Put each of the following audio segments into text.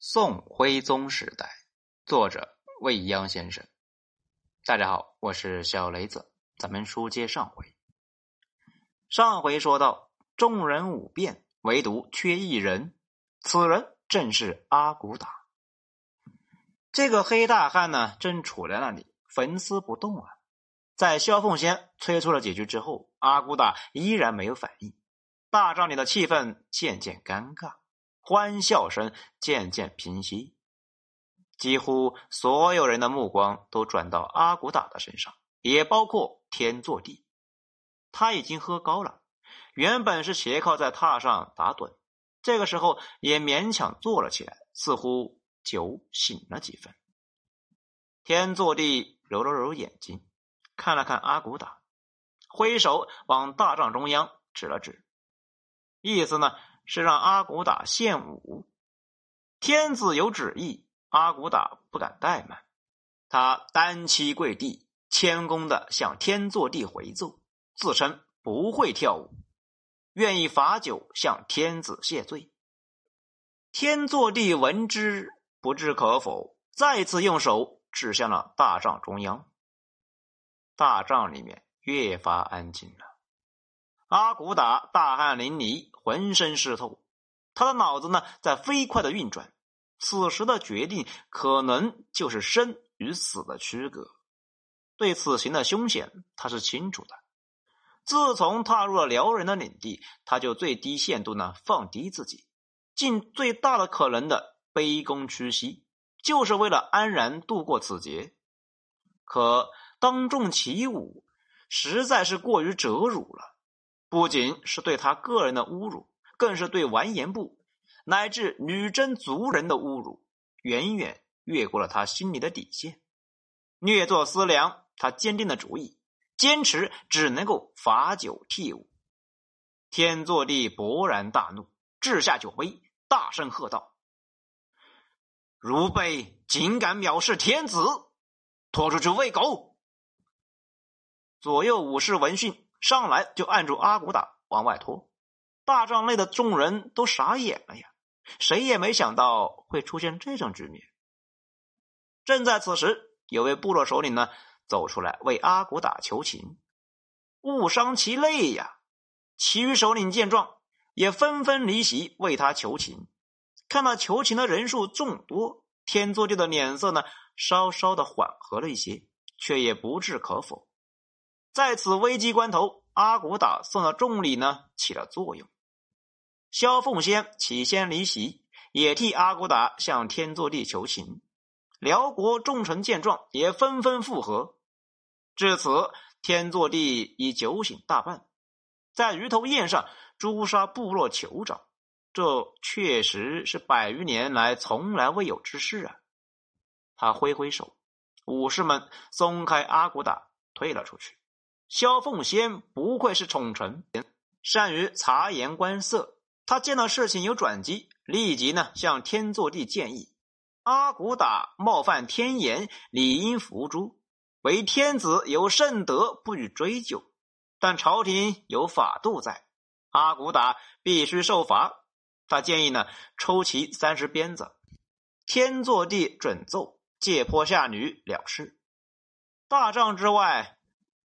宋徽宗时代，作者未央先生。大家好，我是小雷子。咱们书接上回，上回说到，众人五变，唯独缺一人，此人正是阿骨打。这个黑大汉呢，正杵在那里纹丝不动啊。在萧凤仙催促了几句之后，阿骨打依然没有反应。大帐里的气氛渐渐尴尬。欢笑声渐渐平息，几乎所有人的目光都转到阿古打的身上，也包括天作地。他已经喝高了，原本是斜靠在榻上打盹，这个时候也勉强坐了起来，似乎酒醒了几分。天作地揉了揉眼睛，看了看阿古打，挥手往大帐中央指了指，意思呢？是让阿骨打献舞，天子有旨意，阿骨打不敢怠慢，他单膝跪地，谦恭的向天坐地回奏，自称不会跳舞，愿意罚酒向天子谢罪。天坐地闻之不置可否，再次用手指向了大帐中央。大帐里面越发安静了。阿骨打大汗淋漓，浑身湿透，他的脑子呢在飞快的运转。此时的决定，可能就是生与死的区隔。对此行的凶险，他是清楚的。自从踏入了辽人的领地，他就最低限度呢放低自己，尽最大的可能的卑躬屈膝，就是为了安然度过此劫。可当众起舞，实在是过于折辱了。不仅是对他个人的侮辱，更是对完颜部乃至女真族人的侮辱，远远越过了他心里的底线。略作思量，他坚定的主意，坚持只能够罚酒替武。天坐地勃然大怒，掷下酒杯，大声喝道：“如辈竟敢藐视天子，拖出去喂狗！”左右武士闻讯。上来就按住阿骨打往外拖，大帐内的众人都傻眼了呀！谁也没想到会出现这种局面。正在此时，有位部落首领呢走出来为阿骨打求情，误伤其类呀！其余首领见状，也纷纷离席为他求情。看到求情的人数众多，天作地的脸色呢稍稍的缓和了一些，却也不置可否。在此危机关头，阿骨打送的重礼呢起了作用。萧凤仙起先离席，也替阿骨打向天坐地求情。辽国众臣见状，也纷纷附和。至此，天坐地已酒醒大半，在鱼头宴上诛杀部落酋长，这确实是百余年来从来未有之事啊！他挥挥手，武士们松开阿骨打，退了出去。萧凤仙不愧是宠臣，善于察言观色。他见到事情有转机，立即呢向天祚帝建议：阿骨打冒犯天颜，理应伏诛。为天子有圣德，不予追究。但朝廷有法度在，阿骨打必须受罚。他建议呢抽其三十鞭子。天祚帝准奏，借坡下驴了事。大帐之外。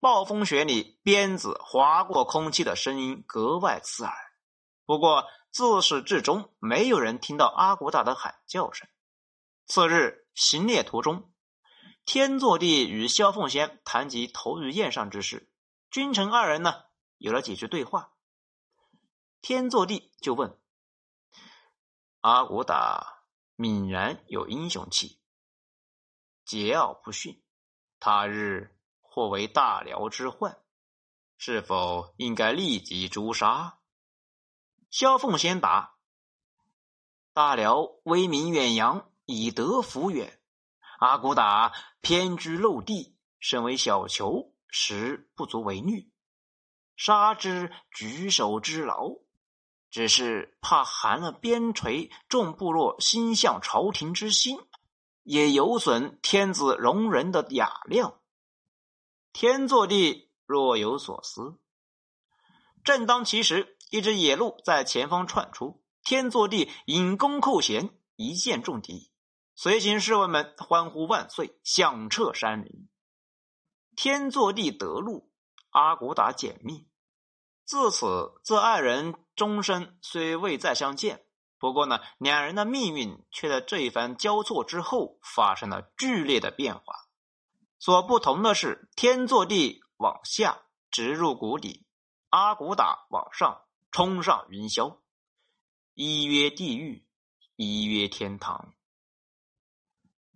暴风雪里，鞭子划过空气的声音格外刺耳。不过，自始至终没有人听到阿骨打的喊叫声。次日行猎途中，天坐地与萧凤仙谈及投于宴上之事，君臣二人呢有了几句对话。天坐地就问：“阿骨打泯然有英雄气，桀骜不驯，他日。”或为大辽之患，是否应该立即诛杀？萧凤仙答：“大辽威名远扬，以德服远。阿骨打偏居陋地，身为小囚，实不足为虑。杀之举手之劳，只是怕寒了边陲众部落心向朝廷之心，也有损天子容人的雅量。”天作地若有所思。正当其时，一只野鹿在前方窜出。天作地引弓扣弦，一箭中敌，随行侍卫们欢呼万岁，响彻山林。天祚帝得路，阿骨打解密。自此，这二人终身虽未再相见，不过呢，两人的命运却在这一番交错之后发生了剧烈的变化。所不同的是，天祚帝往下直入谷底，阿骨打往上冲上云霄。一曰地狱，一曰天堂。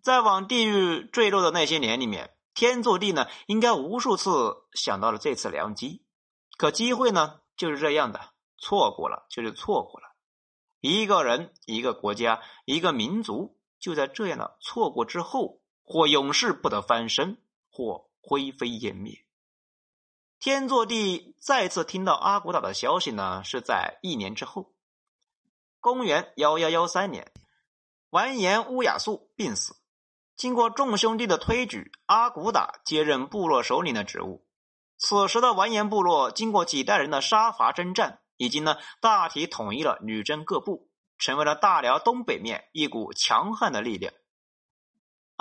在往地狱坠落的那些年里面，天祚帝呢，应该无数次想到了这次良机，可机会呢，就是这样的，错过了就是错过了。一个人、一个国家、一个民族，就在这样的错过之后，或永世不得翻身，或灰飞烟灭。天祚帝再次听到阿骨打的消息呢，是在一年之后。公元幺幺幺三年，完颜乌雅素病死。经过众兄弟的推举，阿骨打接任部落首领的职务。此时的完颜部落，经过几代人的杀伐征战，已经呢大体统一了女真各部，成为了大辽东北面一股强悍的力量。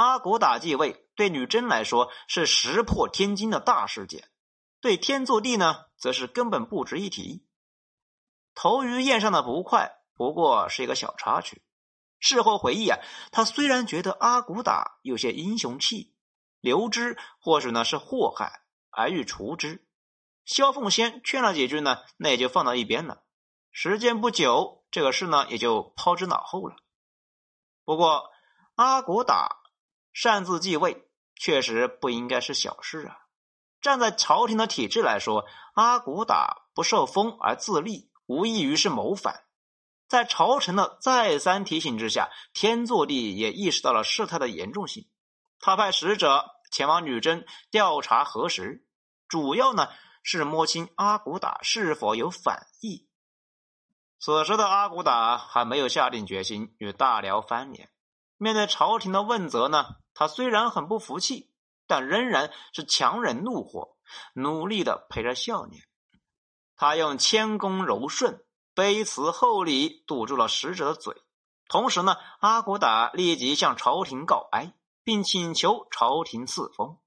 阿骨打继位，对女真来说是石破天惊的大事件；对天祚帝呢，则是根本不值一提。头于宴上的不快。不过是一个小插曲。事后回忆啊，他虽然觉得阿骨打有些英雄气，留之或许呢是祸害，而欲除之。萧凤仙劝了几句呢，那也就放到一边了。时间不久，这个事呢也就抛之脑后了。不过阿骨打擅自继位，确实不应该是小事啊。站在朝廷的体制来说，阿骨打不受封而自立，无异于是谋反。在朝臣的再三提醒之下，天祚帝也意识到了事态的严重性。他派使者前往女真调查核实，主要呢是摸清阿骨打是否有反意。此时的阿骨打还没有下定决心与大辽翻脸。面对朝廷的问责呢，他虽然很不服气，但仍然是强忍怒火，努力的陪着笑脸。他用谦恭柔顺。卑辞厚礼堵住了使者的嘴，同时呢，阿骨打立即向朝廷告哀，并请求朝廷赐封。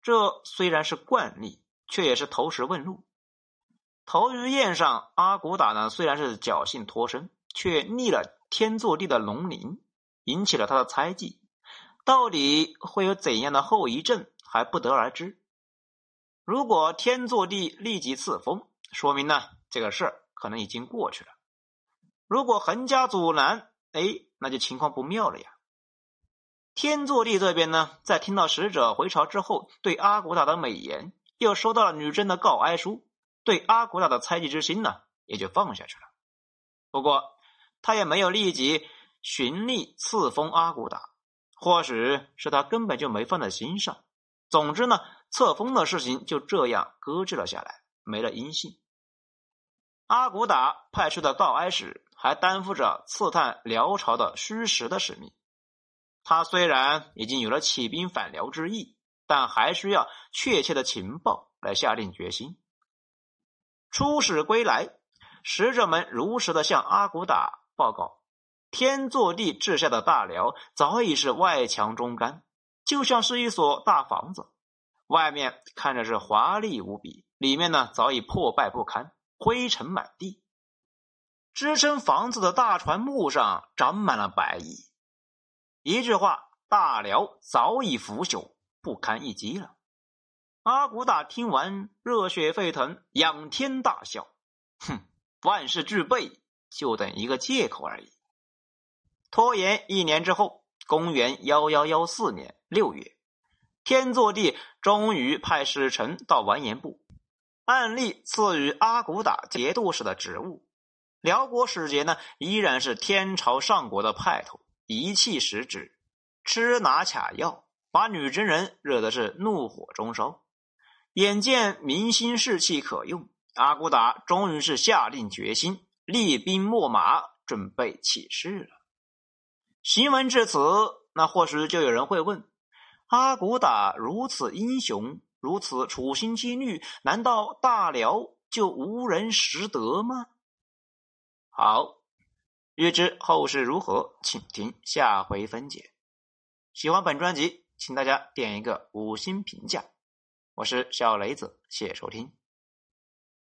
这虽然是惯例，却也是投石问路。头于宴上，阿骨打呢虽然是侥幸脱身，却逆了天作地的龙鳞，引起了他的猜忌。到底会有怎样的后遗症，还不得而知。如果天祚帝立即赐封，说明呢这个事儿。可能已经过去了。如果横加阻拦，哎，那就情况不妙了呀。天祚帝这边呢，在听到使者回朝之后，对阿骨打的美言，又收到了女真的告哀书，对阿骨打的猜忌之心呢，也就放下去了。不过，他也没有立即寻例赐封阿骨打，或许是他根本就没放在心上。总之呢，册封的事情就这样搁置了下来，没了音信。阿骨打派出的告哀使还担负着刺探辽朝的虚实的使命。他虽然已经有了起兵反辽之意，但还需要确切的情报来下定决心。出使归来，使者们如实的向阿骨打报告：天作地治下的大辽早已是外强中干，就像是一所大房子，外面看着是华丽无比，里面呢早已破败不堪。灰尘满地，支撑房子的大船木上长满了白蚁。一句话，大辽早已腐朽不堪一击了。阿骨打听完，热血沸腾，仰天大笑：“哼，万事俱备，就等一个借口而已。”拖延一年之后，公元幺幺幺四年六月，天祚帝终于派使臣到完颜部。按例赐予阿骨打节度使的职务，辽国使节呢依然是天朝上国的派头，一气使指，吃拿卡要，把女真人惹的是怒火中烧。眼见民心士气可用，阿骨打终于是下定决心，厉兵秣马，准备起事了。行文至此，那或许就有人会问：阿骨打如此英雄？如此处心积虑，难道大辽就无人识得吗？好，欲知后事如何，请听下回分解。喜欢本专辑，请大家点一个五星评价。我是小雷子，谢谢收听。